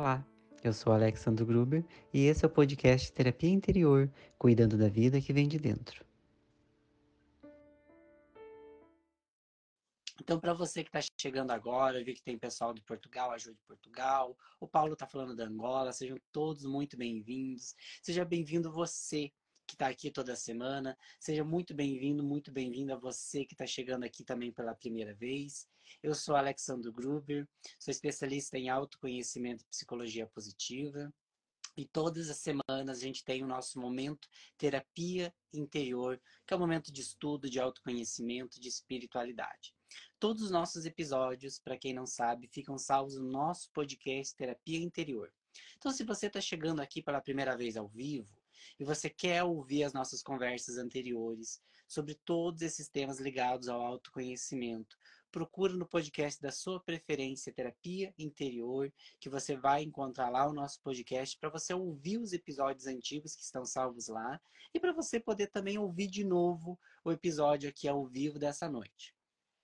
Olá, eu sou Alexandre Gruber e esse é o podcast Terapia Interior, cuidando da vida que vem de dentro. Então, para você que está chegando agora, vi que tem pessoal de Portugal, ajuda de Portugal, o Paulo está falando da Angola, sejam todos muito bem-vindos. Seja bem-vindo você que está aqui toda semana. Seja muito bem-vindo, muito bem-vinda você que está chegando aqui também pela primeira vez. Eu sou Alexandre Gruber, sou especialista em autoconhecimento e psicologia positiva. E todas as semanas a gente tem o nosso momento terapia interior, que é um momento de estudo, de autoconhecimento, de espiritualidade. Todos os nossos episódios, para quem não sabe, ficam salvos no nosso podcast Terapia Interior. Então, se você está chegando aqui pela primeira vez ao vivo, e você quer ouvir as nossas conversas anteriores sobre todos esses temas ligados ao autoconhecimento, procura no podcast da sua preferência Terapia Interior, que você vai encontrar lá o nosso podcast para você ouvir os episódios antigos que estão salvos lá e para você poder também ouvir de novo o episódio aqui ao vivo dessa noite.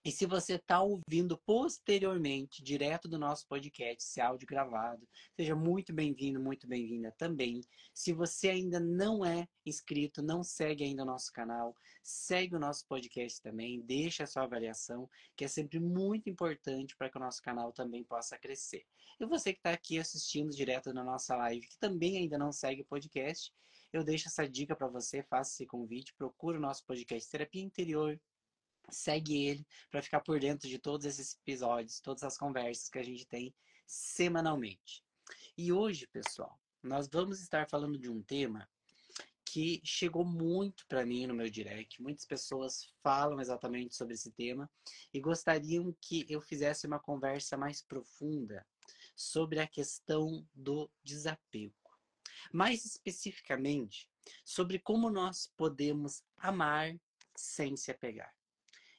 E se você está ouvindo posteriormente, direto do nosso podcast, esse áudio gravado, seja muito bem-vindo, muito bem-vinda também. Se você ainda não é inscrito, não segue ainda o nosso canal, segue o nosso podcast também, deixa a sua avaliação, que é sempre muito importante para que o nosso canal também possa crescer. E você que está aqui assistindo direto na nossa live, que também ainda não segue o podcast, eu deixo essa dica para você, faça esse convite, procure o nosso podcast Terapia Interior segue ele para ficar por dentro de todos esses episódios, todas as conversas que a gente tem semanalmente. E hoje, pessoal, nós vamos estar falando de um tema que chegou muito para mim no meu direct. Muitas pessoas falam exatamente sobre esse tema e gostariam que eu fizesse uma conversa mais profunda sobre a questão do desapego. Mais especificamente, sobre como nós podemos amar sem se apegar.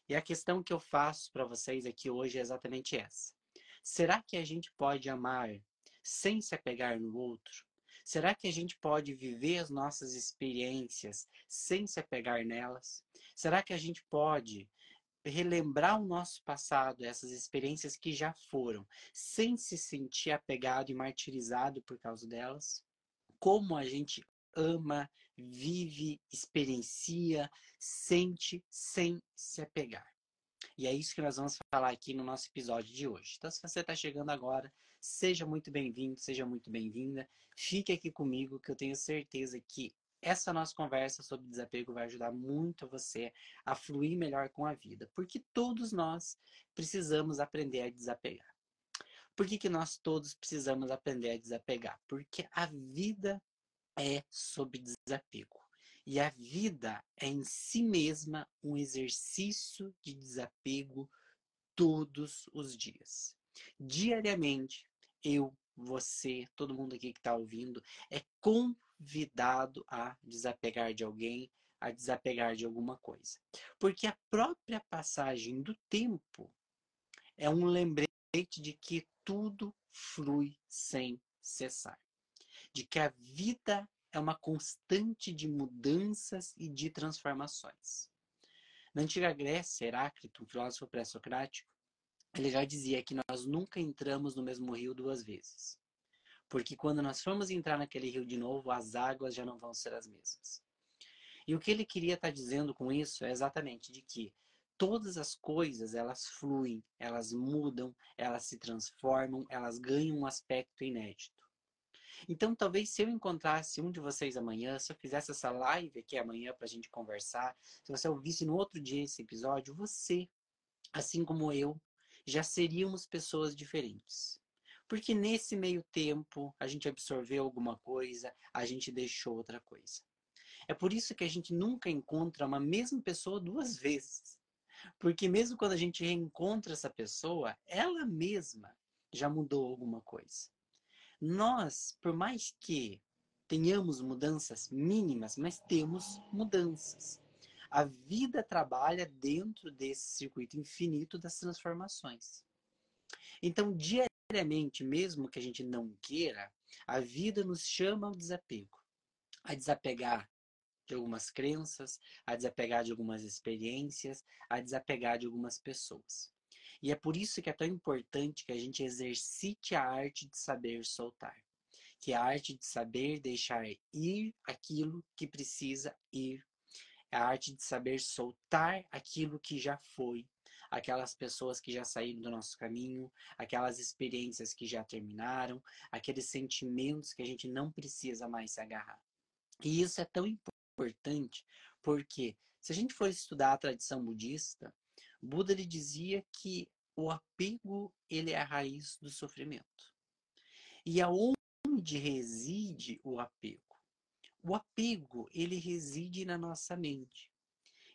E a questão que eu faço para vocês aqui hoje é exatamente essa. Será que a gente pode amar sem se apegar no outro? Será que a gente pode viver as nossas experiências sem se apegar nelas? Será que a gente pode relembrar o nosso passado, essas experiências que já foram, sem se sentir apegado e martirizado por causa delas? Como a gente ama, vive, experiencia, sente sem se apegar. E é isso que nós vamos falar aqui no nosso episódio de hoje. Então, se você está chegando agora, seja muito bem-vindo, seja muito bem-vinda. Fique aqui comigo, que eu tenho certeza que essa nossa conversa sobre desapego vai ajudar muito você a fluir melhor com a vida. Porque todos nós precisamos aprender a desapegar. Por que, que nós todos precisamos aprender a desapegar? Porque a vida é sobre desapego. E a vida é em si mesma um exercício de desapego todos os dias. Diariamente, eu, você, todo mundo aqui que está ouvindo, é convidado a desapegar de alguém, a desapegar de alguma coisa. Porque a própria passagem do tempo é um lembrete de que tudo flui sem cessar de que a vida é uma constante de mudanças e de transformações. Na antiga Grécia, Heráclito, um filósofo pré-socrático, ele já dizia que nós nunca entramos no mesmo rio duas vezes. Porque quando nós formos entrar naquele rio de novo, as águas já não vão ser as mesmas. E o que ele queria estar dizendo com isso é exatamente de que todas as coisas, elas fluem, elas mudam, elas se transformam, elas ganham um aspecto inédito. Então, talvez se eu encontrasse um de vocês amanhã, se eu fizesse essa live aqui amanhã para a gente conversar, se você ouvisse no outro dia esse episódio, você, assim como eu, já seríamos pessoas diferentes. Porque nesse meio tempo a gente absorveu alguma coisa, a gente deixou outra coisa. É por isso que a gente nunca encontra uma mesma pessoa duas vezes. Porque mesmo quando a gente reencontra essa pessoa, ela mesma já mudou alguma coisa. Nós, por mais que tenhamos mudanças mínimas, mas temos mudanças. A vida trabalha dentro desse circuito infinito das transformações. Então, diariamente, mesmo que a gente não queira, a vida nos chama ao desapego. A desapegar de algumas crenças, a desapegar de algumas experiências, a desapegar de algumas pessoas. E é por isso que é tão importante que a gente exercite a arte de saber soltar. Que é a arte de saber deixar ir aquilo que precisa ir. É a arte de saber soltar aquilo que já foi. Aquelas pessoas que já saíram do nosso caminho, aquelas experiências que já terminaram, aqueles sentimentos que a gente não precisa mais se agarrar. E isso é tão importante porque se a gente for estudar a tradição budista, Buda ele dizia que o apego ele é a raiz do sofrimento. E aonde reside o apego? O apego ele reside na nossa mente.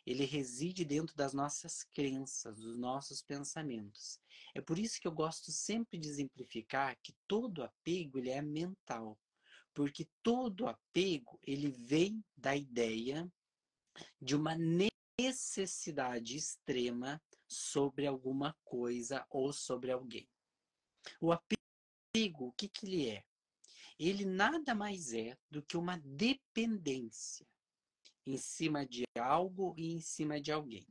Ele reside dentro das nossas crenças, dos nossos pensamentos. É por isso que eu gosto sempre de exemplificar que todo apego ele é mental. Porque todo apego ele vem da ideia de uma necessidade extrema sobre alguma coisa ou sobre alguém. O apego, o que, que ele é? Ele nada mais é do que uma dependência em cima de algo e em cima de alguém.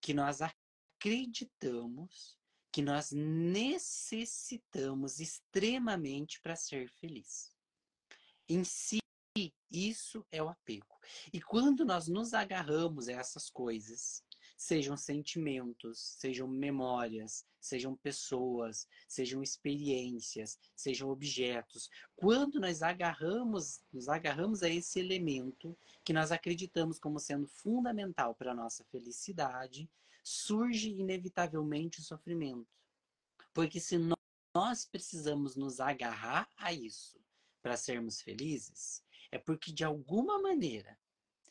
Que nós acreditamos que nós necessitamos extremamente para ser feliz. Em si, isso é o apego. E quando nós nos agarramos a essas coisas, sejam sentimentos, sejam memórias, sejam pessoas, sejam experiências, sejam objetos. Quando nós agarramos, nos agarramos a esse elemento que nós acreditamos como sendo fundamental para a nossa felicidade, surge inevitavelmente o sofrimento. Porque se nós precisamos nos agarrar a isso para sermos felizes, é porque de alguma maneira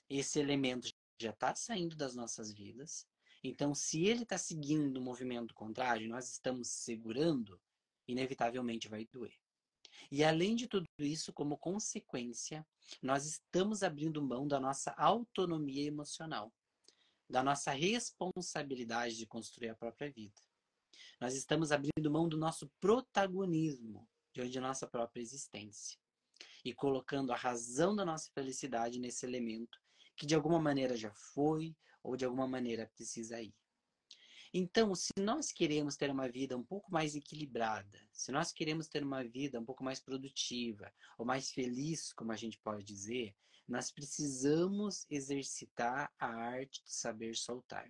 esse elemento já está saindo das nossas vidas. Então, se ele está seguindo o movimento contrário, nós estamos segurando, inevitavelmente vai doer. E além de tudo isso, como consequência, nós estamos abrindo mão da nossa autonomia emocional, da nossa responsabilidade de construir a própria vida. Nós estamos abrindo mão do nosso protagonismo diante da nossa própria existência e colocando a razão da nossa felicidade nesse elemento que de alguma maneira já foi ou de alguma maneira precisa ir. Então, se nós queremos ter uma vida um pouco mais equilibrada, se nós queremos ter uma vida um pouco mais produtiva ou mais feliz, como a gente pode dizer, nós precisamos exercitar a arte de saber soltar.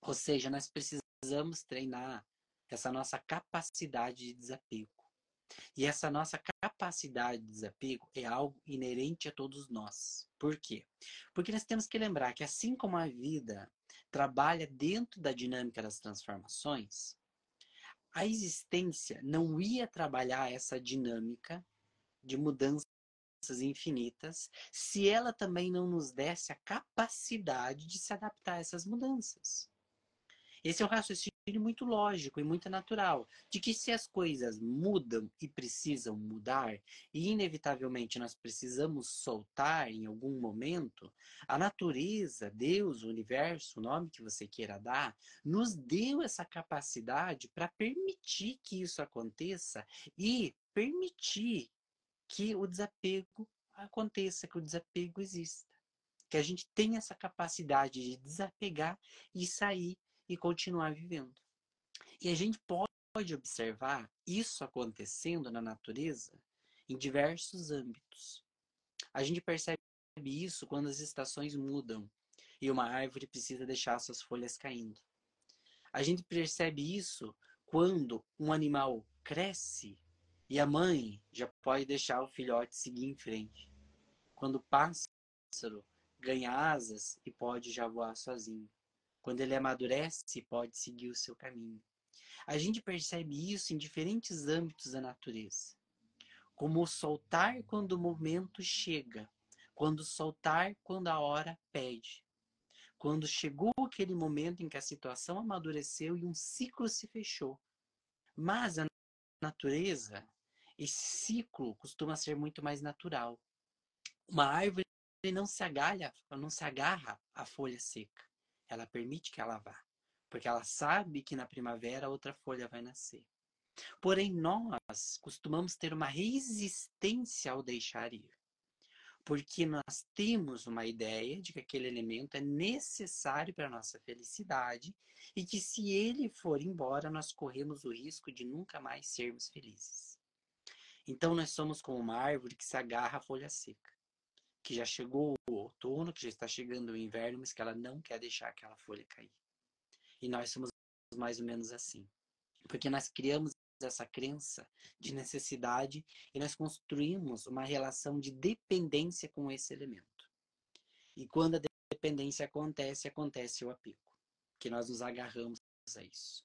Ou seja, nós precisamos treinar essa nossa capacidade de desapego. E essa nossa capacidade de desapego é algo inerente a todos nós. Por quê? Porque nós temos que lembrar que assim como a vida trabalha dentro da dinâmica das transformações, a existência não ia trabalhar essa dinâmica de mudanças infinitas se ela também não nos desse a capacidade de se adaptar a essas mudanças. Esse é um raciocínio muito lógico e muito natural, de que se as coisas mudam e precisam mudar, e inevitavelmente nós precisamos soltar em algum momento, a natureza, Deus, o universo, o nome que você queira dar, nos deu essa capacidade para permitir que isso aconteça e permitir que o desapego aconteça, que o desapego exista. Que a gente tenha essa capacidade de desapegar e sair e continuar vivendo. E a gente pode observar isso acontecendo na natureza em diversos âmbitos. A gente percebe isso quando as estações mudam e uma árvore precisa deixar suas folhas caindo. A gente percebe isso quando um animal cresce e a mãe já pode deixar o filhote seguir em frente. Quando o pássaro ganha asas e pode já voar sozinho. Quando ele amadurece, pode seguir o seu caminho. A gente percebe isso em diferentes âmbitos da natureza. Como soltar quando o momento chega, quando soltar quando a hora pede. Quando chegou aquele momento em que a situação amadureceu e um ciclo se fechou. Mas a natureza, esse ciclo costuma ser muito mais natural. Uma árvore não se agalha, não se agarra à folha seca. Ela permite que ela vá, porque ela sabe que na primavera outra folha vai nascer. Porém, nós costumamos ter uma resistência ao deixar ir. porque nós temos uma ideia de que aquele elemento é necessário para a nossa felicidade e que se ele for embora, nós corremos o risco de nunca mais sermos felizes. Então nós somos como uma árvore que se agarra à folha seca, que já chegou o outono, que já está chegando o inverno, mas que ela não quer deixar aquela folha cair. E nós somos mais ou menos assim. Porque nós criamos essa crença de necessidade e nós construímos uma relação de dependência com esse elemento. E quando a dependência acontece, acontece o apego, que nós nos agarramos a isso.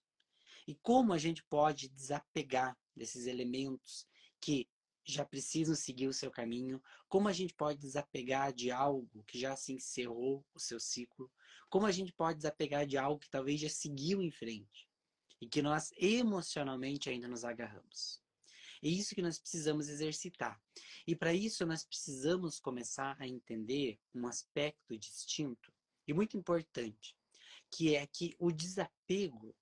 E como a gente pode desapegar desses elementos que já precisam seguir o seu caminho? Como a gente pode desapegar de algo que já se encerrou o seu ciclo? Como a gente pode desapegar de algo que talvez já seguiu em frente? e que nós emocionalmente ainda nos agarramos. É isso que nós precisamos exercitar. E para isso nós precisamos começar a entender um aspecto distinto e muito importante, que é que o desapego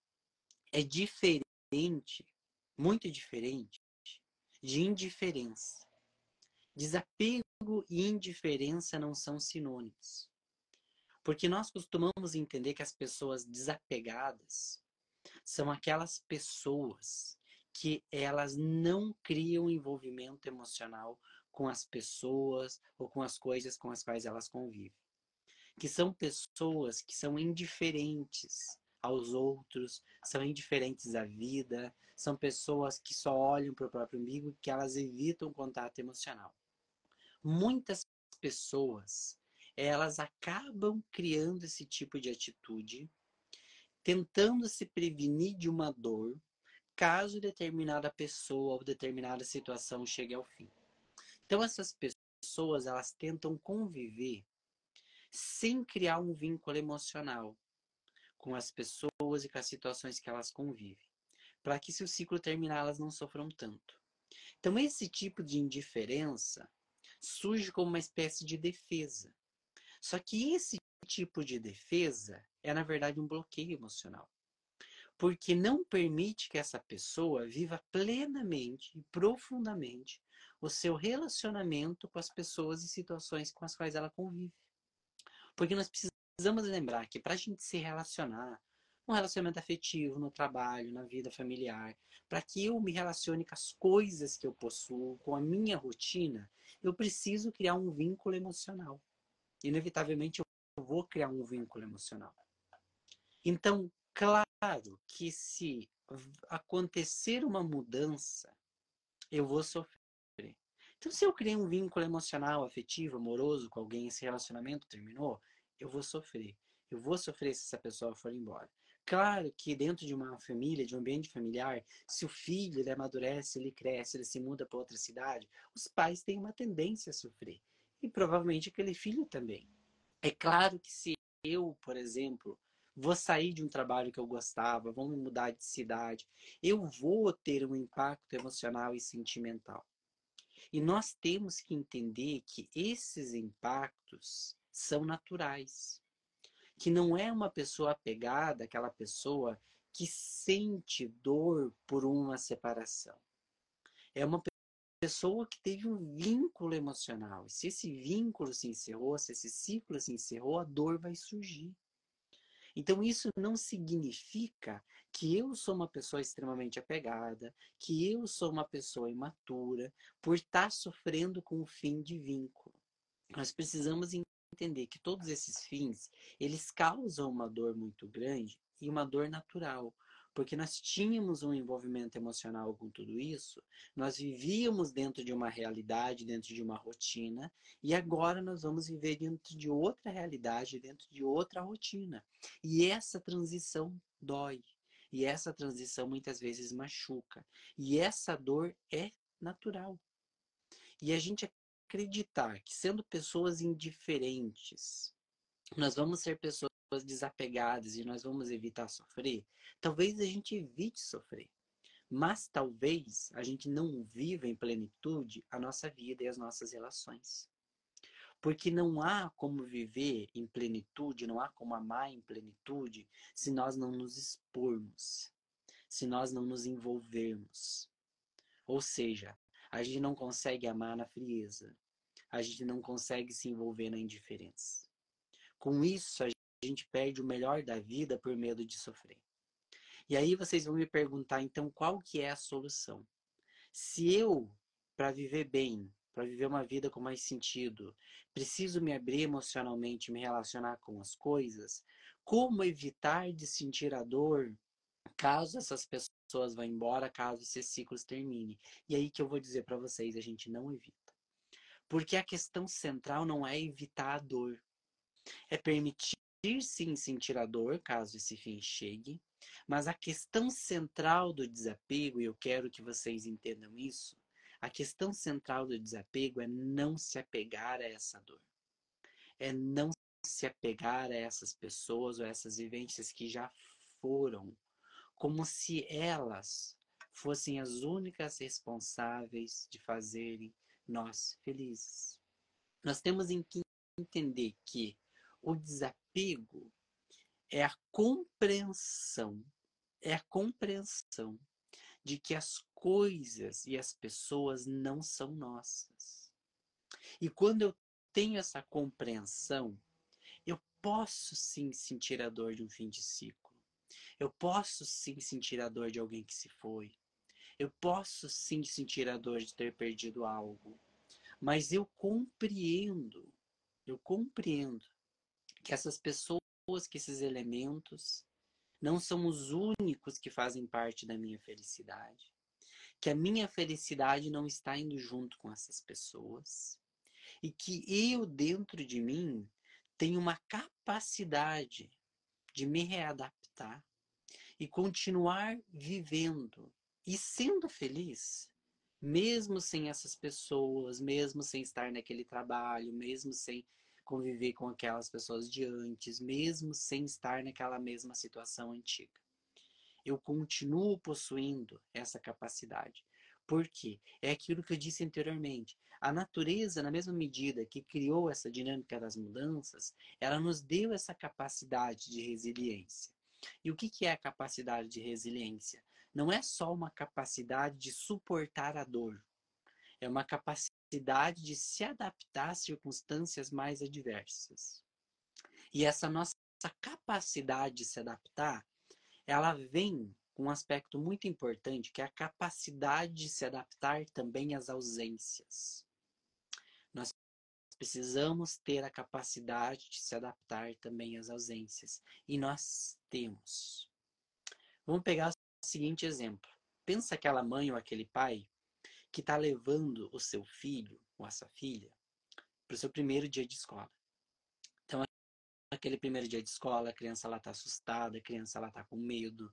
é diferente, muito diferente de indiferença. Desapego e indiferença não são sinônimos. Porque nós costumamos entender que as pessoas desapegadas são aquelas pessoas que elas não criam envolvimento emocional com as pessoas ou com as coisas com as quais elas convivem. Que são pessoas que são indiferentes aos outros, são indiferentes à vida, são pessoas que só olham para o próprio umbigo, que elas evitam contato emocional. Muitas pessoas, elas acabam criando esse tipo de atitude tentando se prevenir de uma dor caso determinada pessoa ou determinada situação chegue ao fim. Então essas pessoas elas tentam conviver sem criar um vínculo emocional com as pessoas e com as situações que elas convivem, para que se o ciclo terminar elas não sofram tanto. Então esse tipo de indiferença surge como uma espécie de defesa. Só que esse tipo de defesa é, na verdade, um bloqueio emocional. Porque não permite que essa pessoa viva plenamente e profundamente o seu relacionamento com as pessoas e situações com as quais ela convive. Porque nós precisamos lembrar que para a gente se relacionar, um relacionamento afetivo no trabalho, na vida familiar, para que eu me relacione com as coisas que eu possuo, com a minha rotina, eu preciso criar um vínculo emocional. Inevitavelmente eu vou criar um vínculo emocional. Então, claro que se acontecer uma mudança, eu vou sofrer. Então, se eu criei um vínculo emocional, afetivo, amoroso com alguém, esse relacionamento terminou, eu vou sofrer. Eu vou sofrer se essa pessoa for embora. Claro que dentro de uma família, de um ambiente familiar, se o filho ele amadurece, ele cresce, ele se muda para outra cidade, os pais têm uma tendência a sofrer. E provavelmente aquele filho também. É claro que se eu, por exemplo, vou sair de um trabalho que eu gostava, vou me mudar de cidade, eu vou ter um impacto emocional e sentimental. E nós temos que entender que esses impactos são naturais. Que não é uma pessoa apegada, aquela pessoa que sente dor por uma separação. É uma pessoa que teve um vínculo emocional. E se esse vínculo se encerrou, se esse ciclo se encerrou, a dor vai surgir. Então, isso não significa que eu sou uma pessoa extremamente apegada, que eu sou uma pessoa imatura, por estar sofrendo com o fim de vínculo. Nós precisamos entender que todos esses fins, eles causam uma dor muito grande e uma dor natural porque nós tínhamos um envolvimento emocional com tudo isso, nós vivíamos dentro de uma realidade, dentro de uma rotina, e agora nós vamos viver dentro de outra realidade, dentro de outra rotina. E essa transição dói. E essa transição muitas vezes machuca. E essa dor é natural. E a gente acreditar que sendo pessoas indiferentes, nós vamos ser pessoas desapegadas e nós vamos evitar sofrer, talvez a gente evite sofrer. Mas talvez a gente não viva em plenitude a nossa vida e as nossas relações. Porque não há como viver em plenitude, não há como amar em plenitude se nós não nos expormos, se nós não nos envolvermos. Ou seja, a gente não consegue amar na frieza, a gente não consegue se envolver na indiferença. Com isso, a gente perde o melhor da vida por medo de sofrer. E aí vocês vão me perguntar, então, qual que é a solução? Se eu, para viver bem, para viver uma vida com mais sentido, preciso me abrir emocionalmente, me relacionar com as coisas, como evitar de sentir a dor caso essas pessoas vão embora, caso esses ciclos termine? E aí que eu vou dizer para vocês, a gente não evita. Porque a questão central não é evitar a dor, é permitir sim sentir a dor, caso esse fim chegue, mas a questão central do desapego, e eu quero que vocês entendam isso, a questão central do desapego é não se apegar a essa dor. É não se apegar a essas pessoas ou essas vivências que já foram, como se elas fossem as únicas responsáveis de fazerem nós felizes. Nós temos que entender que o desapego é a compreensão, é a compreensão de que as coisas e as pessoas não são nossas. E quando eu tenho essa compreensão, eu posso sim sentir a dor de um fim de ciclo. Eu posso sim sentir a dor de alguém que se foi. Eu posso sim sentir a dor de ter perdido algo. Mas eu compreendo, eu compreendo que essas pessoas, que esses elementos não são os únicos que fazem parte da minha felicidade. Que a minha felicidade não está indo junto com essas pessoas. E que eu, dentro de mim, tenho uma capacidade de me readaptar e continuar vivendo e sendo feliz, mesmo sem essas pessoas, mesmo sem estar naquele trabalho, mesmo sem conviver com aquelas pessoas de antes, mesmo sem estar naquela mesma situação antiga. Eu continuo possuindo essa capacidade. Por quê? É aquilo que eu disse anteriormente. A natureza, na mesma medida que criou essa dinâmica das mudanças, ela nos deu essa capacidade de resiliência. E o que é a capacidade de resiliência? Não é só uma capacidade de suportar a dor, é uma capacidade de se adaptar às circunstâncias mais adversas. E essa nossa capacidade de se adaptar, ela vem com um aspecto muito importante, que é a capacidade de se adaptar também às ausências. Precisamos ter a capacidade de se adaptar também às ausências. E nós temos. Vamos pegar o seguinte exemplo. Pensa aquela mãe ou aquele pai que está levando o seu filho ou a sua filha para o seu primeiro dia de escola. Então, aquele primeiro dia de escola, a criança ela está assustada, a criança ela está com medo.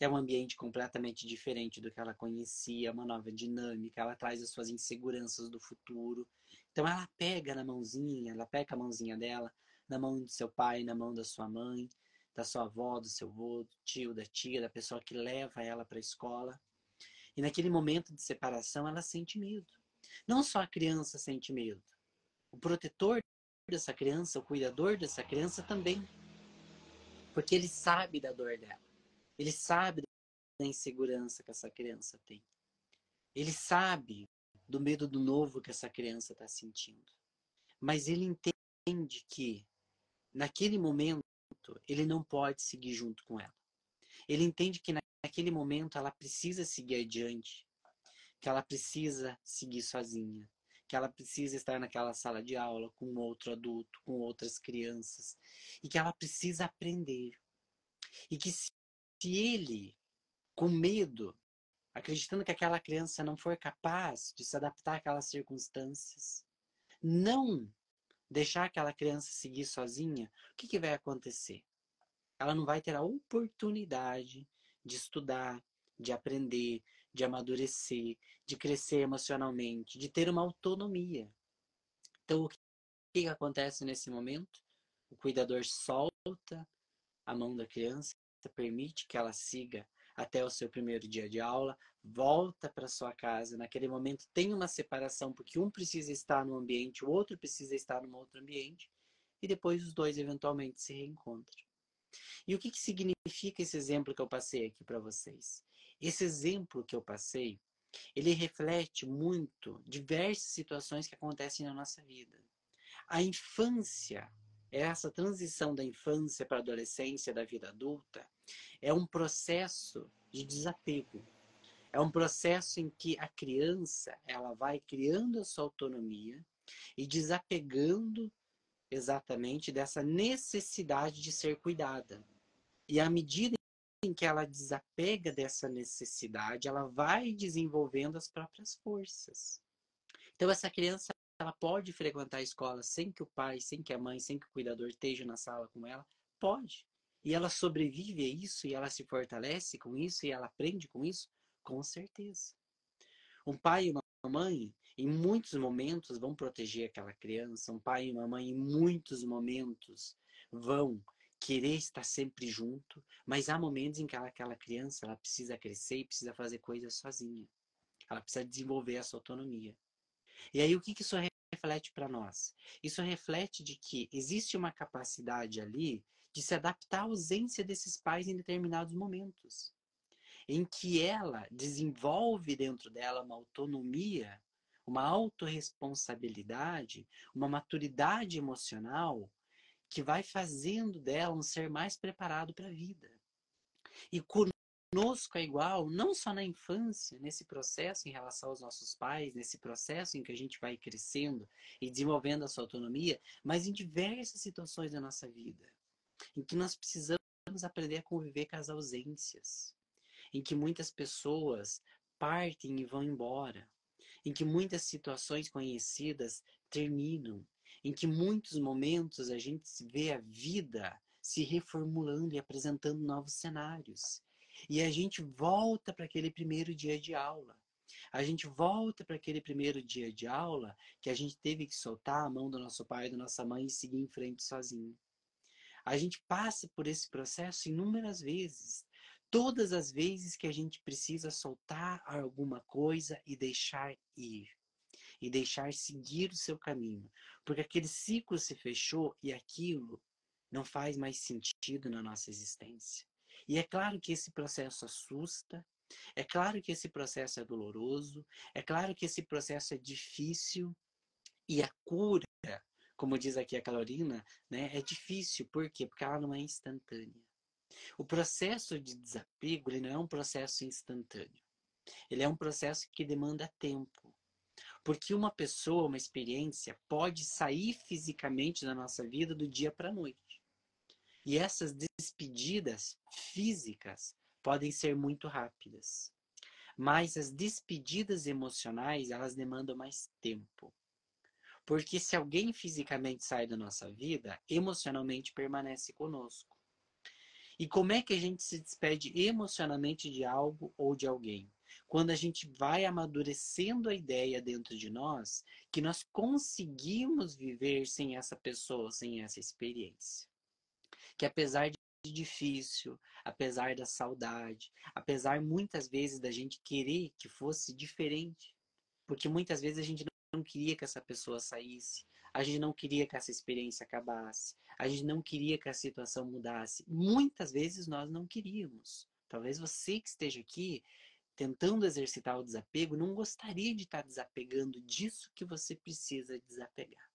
É um ambiente completamente diferente do que ela conhecia, uma nova dinâmica, ela traz as suas inseguranças do futuro. Então ela pega na mãozinha, ela pega a mãozinha dela, na mão do seu pai, na mão da sua mãe, da sua avó, do seu avô, do tio, da tia, da pessoa que leva ela para a escola. E naquele momento de separação, ela sente medo. Não só a criança sente medo. O protetor dessa criança, o cuidador dessa criança também. Porque ele sabe da dor dela. Ele sabe da insegurança que essa criança tem. Ele sabe do medo do novo que essa criança está sentindo. Mas ele entende que, naquele momento, ele não pode seguir junto com ela. Ele entende que naquele momento ela precisa seguir adiante, que ela precisa seguir sozinha, que ela precisa estar naquela sala de aula com outro adulto, com outras crianças, e que ela precisa aprender. E que se ele, com medo, acreditando que aquela criança não for capaz de se adaptar àquelas circunstâncias, não deixar aquela criança seguir sozinha, o que, que vai acontecer? Ela não vai ter a oportunidade de estudar, de aprender, de amadurecer, de crescer emocionalmente, de ter uma autonomia. Então, o que acontece nesse momento? O cuidador solta a mão da criança, permite que ela siga até o seu primeiro dia de aula, volta para sua casa. Naquele momento tem uma separação, porque um precisa estar no ambiente, o outro precisa estar no outro ambiente, e depois os dois eventualmente se reencontram. E o que, que significa esse exemplo que eu passei aqui para vocês? Esse exemplo que eu passei ele reflete muito diversas situações que acontecem na nossa vida. A infância, essa transição da infância para a adolescência, da vida adulta, é um processo de desapego. É um processo em que a criança, ela vai criando a sua autonomia e desapegando exatamente dessa necessidade de ser cuidada. E à medida em que ela desapega dessa necessidade, ela vai desenvolvendo as próprias forças. Então essa criança ela pode frequentar a escola sem que o pai, sem que a mãe, sem que o cuidador esteja na sala com ela? Pode. E ela sobrevive a isso e ela se fortalece com isso e ela aprende com isso? Com certeza. Um pai e uma mãe, em muitos momentos, vão proteger aquela criança. Um pai e uma mãe, em muitos momentos, vão querer estar sempre junto, mas há momentos em que aquela criança ela precisa crescer e precisa fazer coisas sozinha. Ela precisa desenvolver essa autonomia. E aí o que, que isso reflete para nós? Isso reflete de que existe uma capacidade ali de se adaptar à ausência desses pais em determinados momentos, em que ela desenvolve dentro dela uma autonomia, uma autorresponsabilidade, uma maturidade emocional que vai fazendo dela um ser mais preparado para a vida. E conosco é igual, não só na infância, nesse processo em relação aos nossos pais, nesse processo em que a gente vai crescendo e desenvolvendo a sua autonomia, mas em diversas situações da nossa vida, em que nós precisamos aprender a conviver com as ausências, em que muitas pessoas partem e vão embora, em que muitas situações conhecidas terminam, em que muitos momentos a gente vê a vida se reformulando e apresentando novos cenários. E a gente volta para aquele primeiro dia de aula. A gente volta para aquele primeiro dia de aula que a gente teve que soltar a mão do nosso pai e da nossa mãe e seguir em frente sozinho. A gente passa por esse processo inúmeras vezes. Todas as vezes que a gente precisa soltar alguma coisa e deixar ir e deixar seguir o seu caminho. Porque aquele ciclo se fechou e aquilo não faz mais sentido na nossa existência. E é claro que esse processo assusta, é claro que esse processo é doloroso, é claro que esse processo é difícil e a cura, como diz aqui a Carolina, né, é difícil. Por quê? Porque ela não é instantânea. O processo de desapego ele não é um processo instantâneo. Ele é um processo que demanda tempo. Porque uma pessoa, uma experiência, pode sair fisicamente da nossa vida do dia para a noite. E essas despedidas físicas podem ser muito rápidas. Mas as despedidas emocionais, elas demandam mais tempo. Porque se alguém fisicamente sai da nossa vida, emocionalmente permanece conosco. E como é que a gente se despede emocionalmente de algo ou de alguém? quando a gente vai amadurecendo a ideia dentro de nós que nós conseguimos viver sem essa pessoa, sem essa experiência. Que apesar de difícil, apesar da saudade, apesar muitas vezes da gente querer que fosse diferente, porque muitas vezes a gente não queria que essa pessoa saísse, a gente não queria que essa experiência acabasse, a gente não queria que a situação mudasse. Muitas vezes nós não queríamos. Talvez você que esteja aqui tentando exercitar o desapego, não gostaria de estar desapegando disso que você precisa desapegar.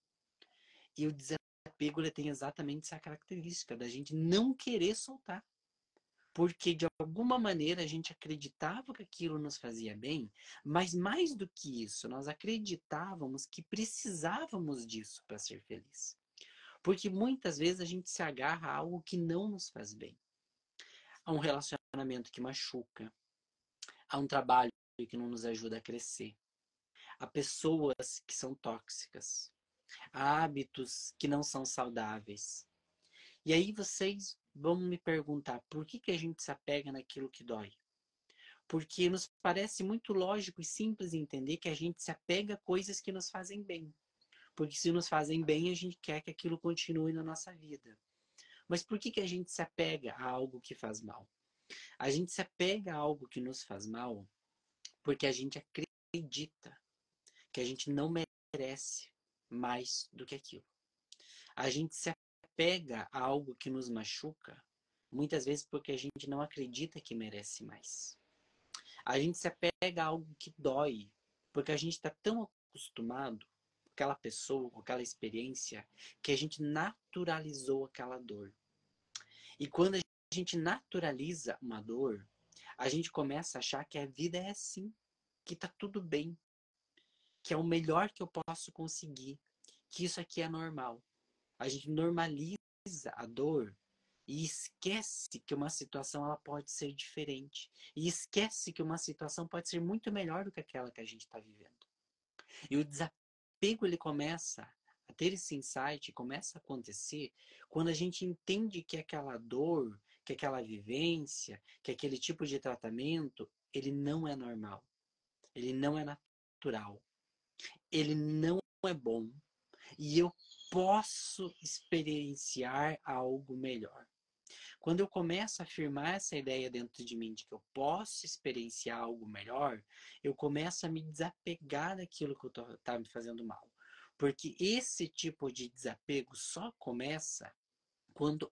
E o desapego ele tem exatamente essa característica da gente não querer soltar. Porque de alguma maneira a gente acreditava que aquilo nos fazia bem, mas mais do que isso, nós acreditávamos que precisávamos disso para ser feliz. Porque muitas vezes a gente se agarra a algo que não nos faz bem. A um relacionamento que machuca, Há um trabalho que não nos ajuda a crescer. Há pessoas que são tóxicas. Há hábitos que não são saudáveis. E aí vocês vão me perguntar por que, que a gente se apega naquilo que dói? Porque nos parece muito lógico e simples entender que a gente se apega a coisas que nos fazem bem. Porque se nos fazem bem, a gente quer que aquilo continue na nossa vida. Mas por que, que a gente se apega a algo que faz mal? A gente se apega a algo que nos faz mal porque a gente acredita que a gente não merece mais do que aquilo. A gente se apega a algo que nos machuca muitas vezes porque a gente não acredita que merece mais. A gente se apega a algo que dói, porque a gente está tão acostumado com aquela pessoa, com aquela experiência, que a gente naturalizou aquela dor. E quando a gente naturaliza uma dor, a gente começa a achar que a vida é assim, que tá tudo bem, que é o melhor que eu posso conseguir, que isso aqui é normal. A gente normaliza a dor e esquece que uma situação ela pode ser diferente. E esquece que uma situação pode ser muito melhor do que aquela que a gente está vivendo. E o desapego ele começa a ter esse insight, começa a acontecer quando a gente entende que aquela dor, que aquela vivência, que aquele tipo de tratamento, ele não é normal. Ele não é natural. Ele não é bom. E eu posso experienciar algo melhor. Quando eu começo a afirmar essa ideia dentro de mim de que eu posso experienciar algo melhor, eu começo a me desapegar daquilo que está me fazendo mal. Porque esse tipo de desapego só começa quando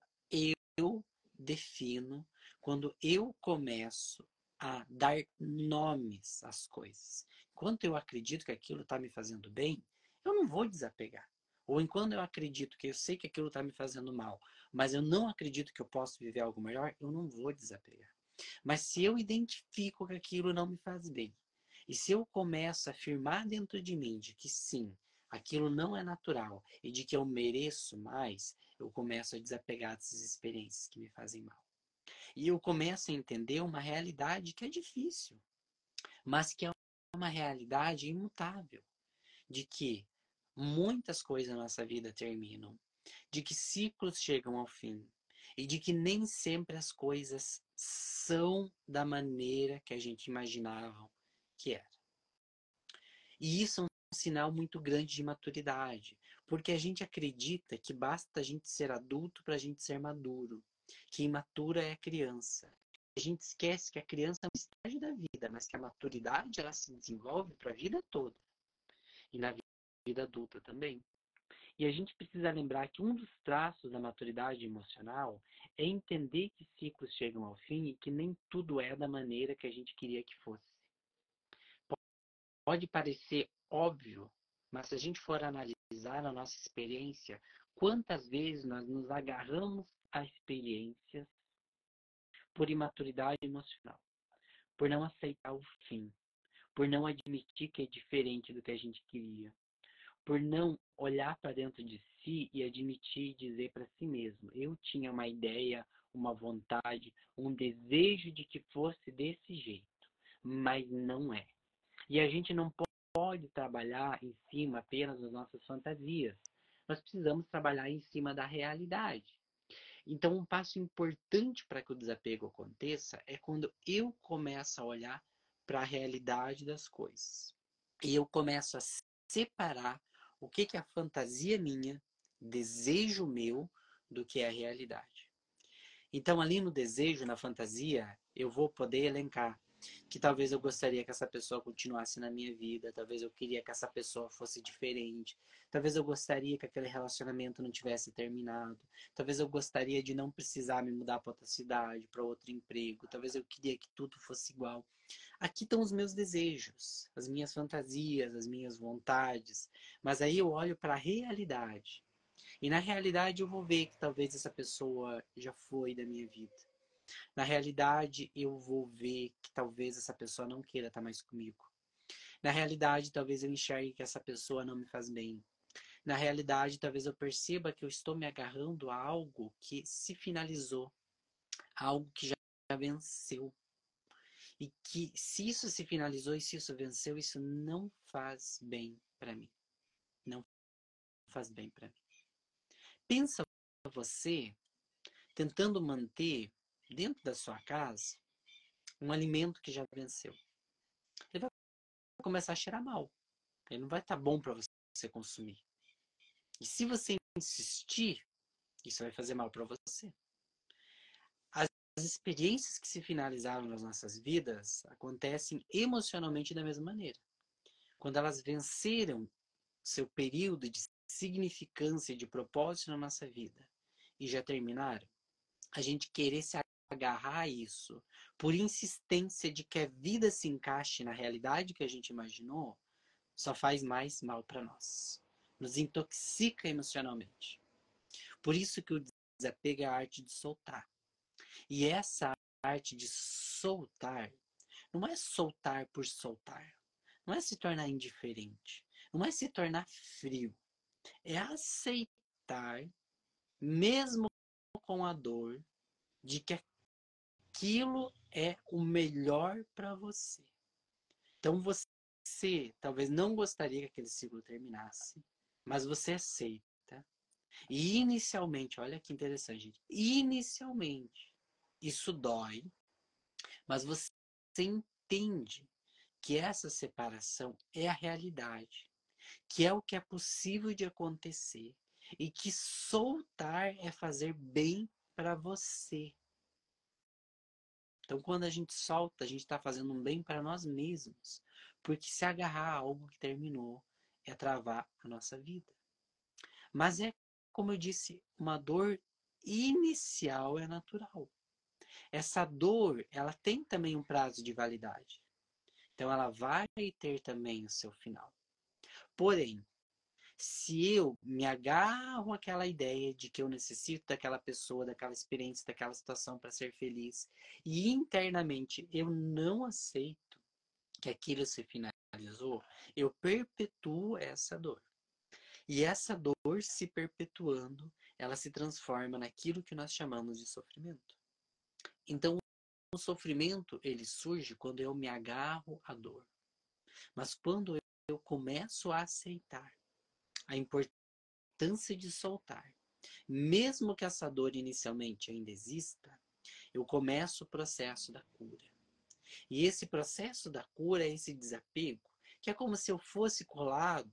eu defino, quando eu começo a dar nomes às coisas. Enquanto eu acredito que aquilo está me fazendo bem, eu não vou desapegar. Ou enquanto eu acredito que eu sei que aquilo está me fazendo mal, mas eu não acredito que eu posso viver algo melhor, eu não vou desapegar. Mas se eu identifico que aquilo não me faz bem, e se eu começo a afirmar dentro de mim de que sim, aquilo não é natural e de que eu mereço mais, eu começo a desapegar dessas experiências que me fazem mal. E eu começo a entender uma realidade que é difícil, mas que é uma realidade imutável, de que muitas coisas na nossa vida terminam, de que ciclos chegam ao fim e de que nem sempre as coisas são da maneira que a gente imaginava que era. E isso é um sinal muito grande de maturidade, porque a gente acredita que basta a gente ser adulto para a gente ser maduro, que imatura é a criança. A gente esquece que a criança é um estágio da vida, mas que a maturidade ela se desenvolve para a vida toda. E na vida adulta também. E a gente precisa lembrar que um dos traços da maturidade emocional é entender que ciclos chegam ao fim e que nem tudo é da maneira que a gente queria que fosse. Pode parecer óbvio, mas se a gente for analisar a nossa experiência, quantas vezes nós nos agarramos a experiências por imaturidade emocional, por não aceitar o fim, por não admitir que é diferente do que a gente queria, por não olhar para dentro de si e admitir e dizer para si mesmo: eu tinha uma ideia, uma vontade, um desejo de que fosse desse jeito, mas não é. E a gente não pode trabalhar em cima apenas das nossas fantasias. Nós precisamos trabalhar em cima da realidade. Então, um passo importante para que o desapego aconteça é quando eu começo a olhar para a realidade das coisas. E eu começo a separar o que, que é a fantasia minha, desejo meu, do que é a realidade. Então, ali no desejo, na fantasia, eu vou poder elencar que talvez eu gostaria que essa pessoa continuasse na minha vida, talvez eu queria que essa pessoa fosse diferente, talvez eu gostaria que aquele relacionamento não tivesse terminado, talvez eu gostaria de não precisar me mudar para outra cidade, para outro emprego, talvez eu queria que tudo fosse igual. Aqui estão os meus desejos, as minhas fantasias, as minhas vontades, mas aí eu olho para a realidade. E na realidade eu vou ver que talvez essa pessoa já foi da minha vida na realidade, eu vou ver que talvez essa pessoa não queira estar mais comigo. Na realidade, talvez eu enxergue que essa pessoa não me faz bem. Na realidade, talvez eu perceba que eu estou me agarrando a algo que se finalizou, algo que já venceu. E que se isso se finalizou e se isso venceu, isso não faz bem para mim. Não faz bem para mim. Pensa você tentando manter dentro da sua casa um alimento que já venceu. Ele vai começar a cheirar mal. Ele não vai estar tá bom para você consumir. E se você insistir, isso vai fazer mal para você. As experiências que se finalizaram nas nossas vidas acontecem emocionalmente da mesma maneira. Quando elas venceram seu período de significância e de propósito na nossa vida e já terminaram, a gente querer se agarrar a isso por insistência de que a vida se encaixe na realidade que a gente imaginou, só faz mais mal para nós. Nos intoxica emocionalmente. Por isso que o desapego é a arte de soltar. E essa arte de soltar não é soltar por soltar. Não é se tornar indiferente. Não é se tornar frio. É aceitar, mesmo com a dor, de que aquilo é o melhor para você. Então você talvez não gostaria que aquele ciclo terminasse, mas você aceita. E inicialmente, olha que interessante, gente. Inicialmente, isso dói, mas você entende que essa separação é a realidade, que é o que é possível de acontecer e que soltar é fazer bem para você. Então, quando a gente solta, a gente está fazendo um bem para nós mesmos. Porque se agarrar a algo que terminou é travar a nossa vida. Mas é, como eu disse, uma dor inicial é natural. Essa dor, ela tem também um prazo de validade. Então, ela vai ter também o seu final. Porém, se eu me agarro àquela ideia de que eu necessito daquela pessoa, daquela experiência, daquela situação para ser feliz, e internamente eu não aceito que aquilo se finalizou, eu perpetuo essa dor. E essa dor se perpetuando, ela se transforma naquilo que nós chamamos de sofrimento. Então, o sofrimento, ele surge quando eu me agarro à dor. Mas quando eu começo a aceitar a importância de soltar. Mesmo que essa dor inicialmente ainda exista, eu começo o processo da cura. E esse processo da cura é esse desapego, que é como se eu fosse colado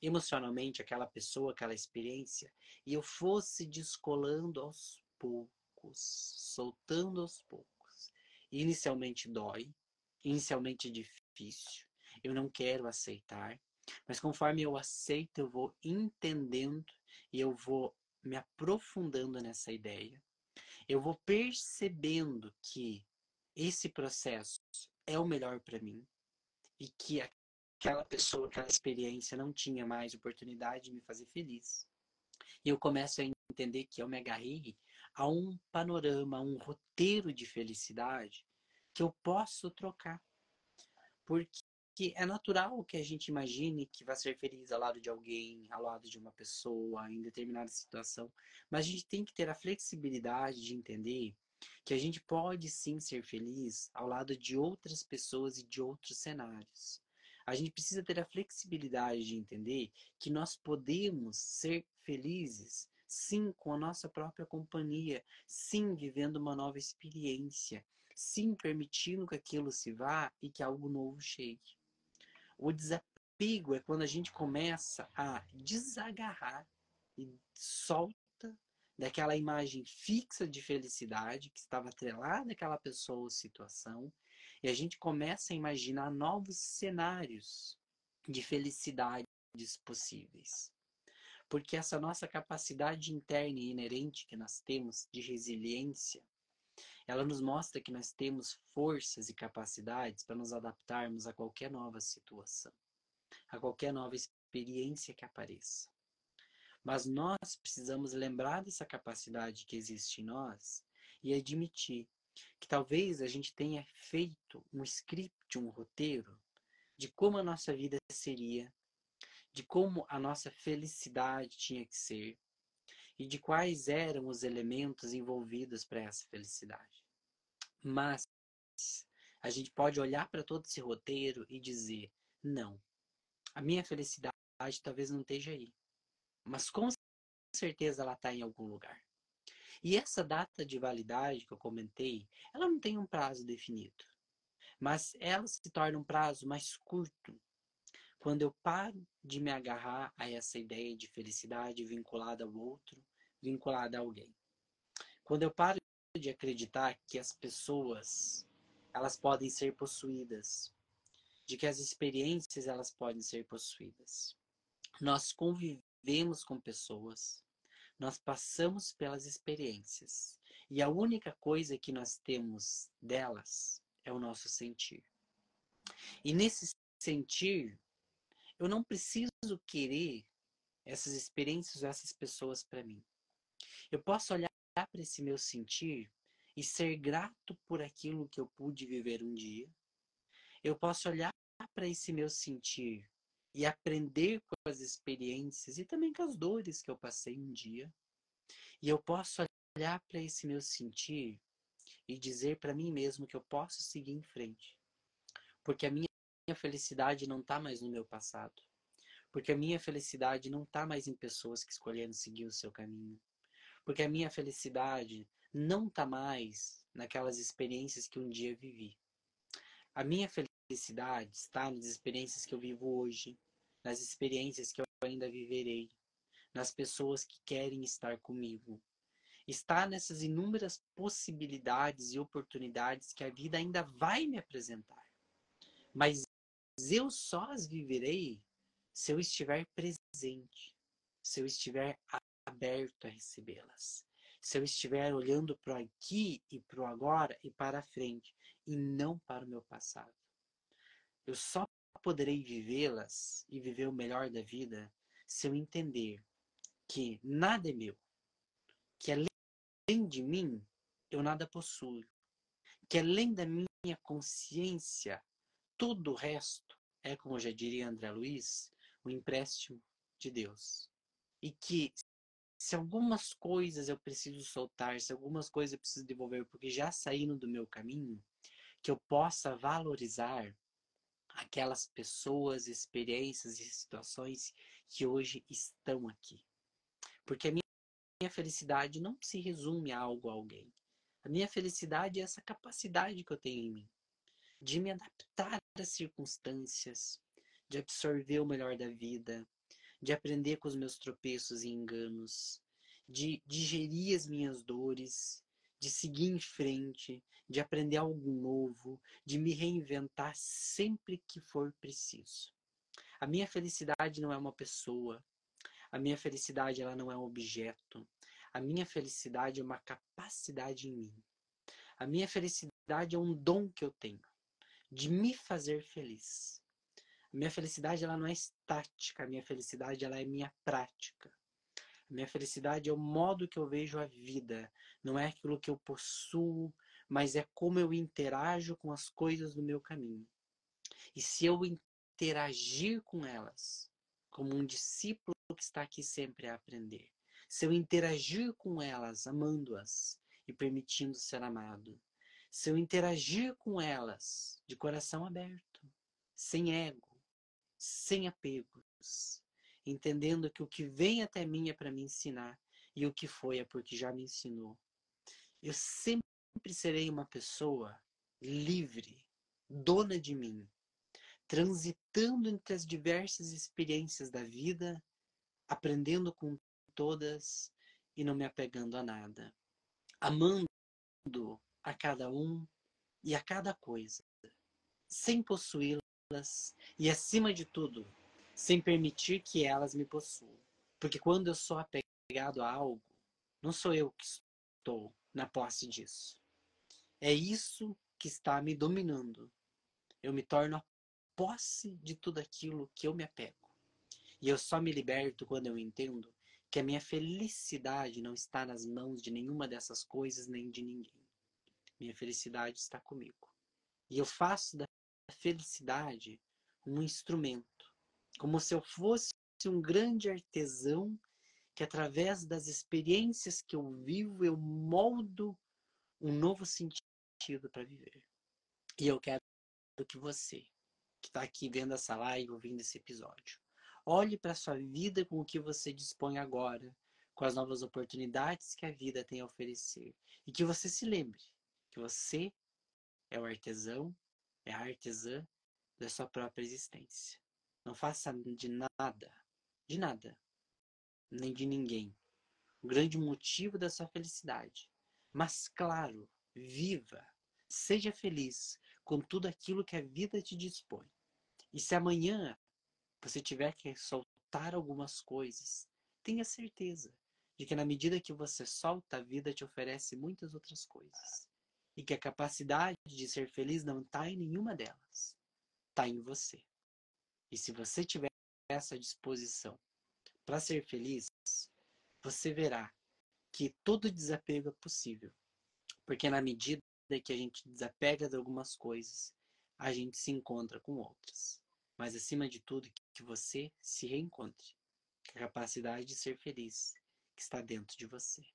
emocionalmente aquela pessoa, aquela experiência, e eu fosse descolando aos poucos, soltando aos poucos. Inicialmente dói, inicialmente difícil, eu não quero aceitar, mas conforme eu aceito, eu vou entendendo e eu vou me aprofundando nessa ideia. Eu vou percebendo que esse processo é o melhor para mim e que aquela pessoa, aquela experiência não tinha mais oportunidade de me fazer feliz. E eu começo a entender que eu me agarrei a um panorama, a um roteiro de felicidade que eu posso trocar. Porque que é natural que a gente imagine que vai ser feliz ao lado de alguém, ao lado de uma pessoa, em determinada situação. Mas a gente tem que ter a flexibilidade de entender que a gente pode sim ser feliz ao lado de outras pessoas e de outros cenários. A gente precisa ter a flexibilidade de entender que nós podemos ser felizes, sim, com a nossa própria companhia, sim, vivendo uma nova experiência, sim, permitindo que aquilo se vá e que algo novo chegue. O desapego é quando a gente começa a desagarrar e solta daquela imagem fixa de felicidade que estava atrelada àquela pessoa ou situação, e a gente começa a imaginar novos cenários de felicidades possíveis. Porque essa nossa capacidade interna e inerente que nós temos de resiliência, ela nos mostra que nós temos forças e capacidades para nos adaptarmos a qualquer nova situação, a qualquer nova experiência que apareça. Mas nós precisamos lembrar dessa capacidade que existe em nós e admitir que talvez a gente tenha feito um script, um roteiro de como a nossa vida seria, de como a nossa felicidade tinha que ser, e de quais eram os elementos envolvidos para essa felicidade. Mas a gente pode olhar para todo esse roteiro e dizer: não, a minha felicidade talvez não esteja aí, mas com certeza ela está em algum lugar. E essa data de validade que eu comentei, ela não tem um prazo definido, mas ela se torna um prazo mais curto quando eu paro de me agarrar a essa ideia de felicidade vinculada ao outro, vinculada a alguém. Quando eu paro de acreditar que as pessoas elas podem ser possuídas, de que as experiências elas podem ser possuídas. Nós convivemos com pessoas, nós passamos pelas experiências E a única coisa que nós temos delas é o nosso sentir. E nesse sentir, eu não preciso querer essas experiências ou essas pessoas para mim. Eu posso olhar para esse meu sentir e ser grato por aquilo que eu pude viver um dia. Eu posso olhar para esse meu sentir e aprender com as experiências e também com as dores que eu passei um dia. E eu posso olhar para esse meu sentir e dizer para mim mesmo que eu posso seguir em frente. Porque a minha felicidade não está mais no meu passado. Porque a minha felicidade não está mais em pessoas que escolheram seguir o seu caminho. Porque a minha felicidade não está mais naquelas experiências que um dia vivi. A minha felicidade está nas experiências que eu vivo hoje, nas experiências que eu ainda viverei, nas pessoas que querem estar comigo, está nessas inúmeras possibilidades e oportunidades que a vida ainda vai me apresentar. Mas eu só as viverei se eu estiver presente, se eu estiver aberto a recebê-las, se eu estiver olhando para o aqui e para o agora e para a frente, e não para o meu passado. Eu só poderei vivê-las e viver o melhor da vida se eu entender que nada é meu, que além de mim, eu nada possuo. Que além da minha consciência, todo o resto é, como já diria André Luiz, um empréstimo de Deus. E que se algumas coisas eu preciso soltar, se algumas coisas eu preciso devolver porque já saíram do meu caminho, que eu possa valorizar aquelas pessoas, experiências e situações que hoje estão aqui. Porque a minha felicidade não se resume a algo a alguém. A minha felicidade é essa capacidade que eu tenho em mim de me adaptar às circunstâncias, de absorver o melhor da vida, de aprender com os meus tropeços e enganos, de digerir as minhas dores, de seguir em frente, de aprender algo novo, de me reinventar sempre que for preciso. A minha felicidade não é uma pessoa, a minha felicidade ela não é um objeto. A minha felicidade é uma capacidade em mim. A minha felicidade é um dom que eu tenho de me fazer feliz. A minha felicidade ela não é estática, a minha felicidade ela é minha prática. A minha felicidade é o modo que eu vejo a vida, não é aquilo que eu possuo, mas é como eu interajo com as coisas do meu caminho. E se eu interagir com elas como um discípulo que está aqui sempre a aprender. Se eu interagir com elas, amando-as e permitindo ser amado. Se eu interagir com elas de coração aberto, sem ego, sem apegos, entendendo que o que vem até mim é para me ensinar e o que foi é porque já me ensinou. Eu sempre serei uma pessoa livre, dona de mim, transitando entre as diversas experiências da vida aprendendo com todas e não me apegando a nada, amando a cada um e a cada coisa, sem possuí-las e, acima de tudo, sem permitir que elas me possuam. Porque quando eu sou apegado a algo, não sou eu que estou na posse disso. É isso que está me dominando. Eu me torno a posse de tudo aquilo que eu me apego. E eu só me liberto quando eu entendo que a minha felicidade não está nas mãos de nenhuma dessas coisas nem de ninguém. Minha felicidade está comigo. E eu faço da felicidade um instrumento, como se eu fosse um grande artesão que através das experiências que eu vivo eu moldo um novo sentido para viver. E eu quero que você, que está aqui vendo essa live, ouvindo esse episódio, Olhe para sua vida com o que você dispõe agora, com as novas oportunidades que a vida tem a oferecer. E que você se lembre que você é o artesão, é a artesã da sua própria existência. Não faça de nada, de nada, nem de ninguém, o grande motivo da sua felicidade. Mas, claro, viva, seja feliz com tudo aquilo que a vida te dispõe. E se amanhã você tiver que soltar algumas coisas, tenha certeza de que na medida que você solta, a vida te oferece muitas outras coisas. E que a capacidade de ser feliz não está em nenhuma delas, está em você. E se você tiver essa disposição para ser feliz, você verá que todo desapego é possível. Porque na medida que a gente desapega de algumas coisas, a gente se encontra com outras. Mas acima de tudo, que você se reencontre a capacidade de ser feliz que está dentro de você.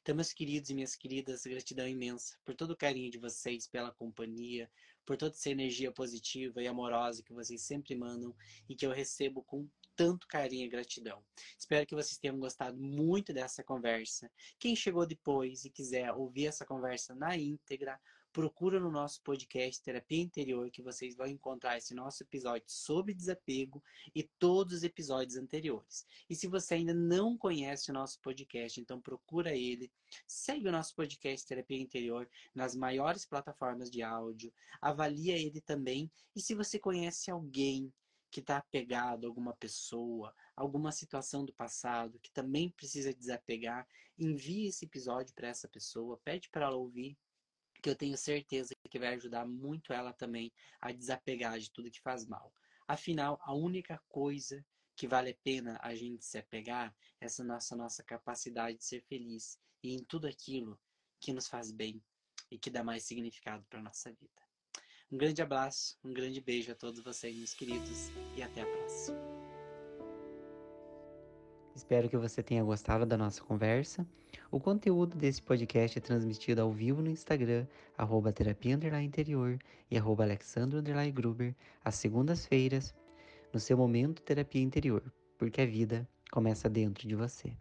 Então, meus queridos e minhas queridas, gratidão imensa por todo o carinho de vocês, pela companhia, por toda essa energia positiva e amorosa que vocês sempre mandam e que eu recebo com tanto carinho e gratidão. Espero que vocês tenham gostado muito dessa conversa. Quem chegou depois e quiser ouvir essa conversa na íntegra, procura no nosso podcast Terapia Interior que vocês vão encontrar esse nosso episódio sobre desapego e todos os episódios anteriores. E se você ainda não conhece o nosso podcast, então procura ele, segue o nosso podcast Terapia Interior nas maiores plataformas de áudio, avalia ele também. E se você conhece alguém que está apegado a alguma pessoa, alguma situação do passado que também precisa desapegar, envie esse episódio para essa pessoa, pede para ela ouvir que eu tenho certeza que vai ajudar muito ela também a desapegar de tudo que faz mal. Afinal, a única coisa que vale a pena a gente se apegar é essa nossa nossa capacidade de ser feliz e em tudo aquilo que nos faz bem e que dá mais significado para nossa vida. Um grande abraço, um grande beijo a todos vocês, meus queridos, e até a próxima. Espero que você tenha gostado da nossa conversa. O conteúdo desse podcast é transmitido ao vivo no Instagram, arroba terapia interior e arroba gruber, às segundas-feiras, no seu momento terapia interior, porque a vida começa dentro de você.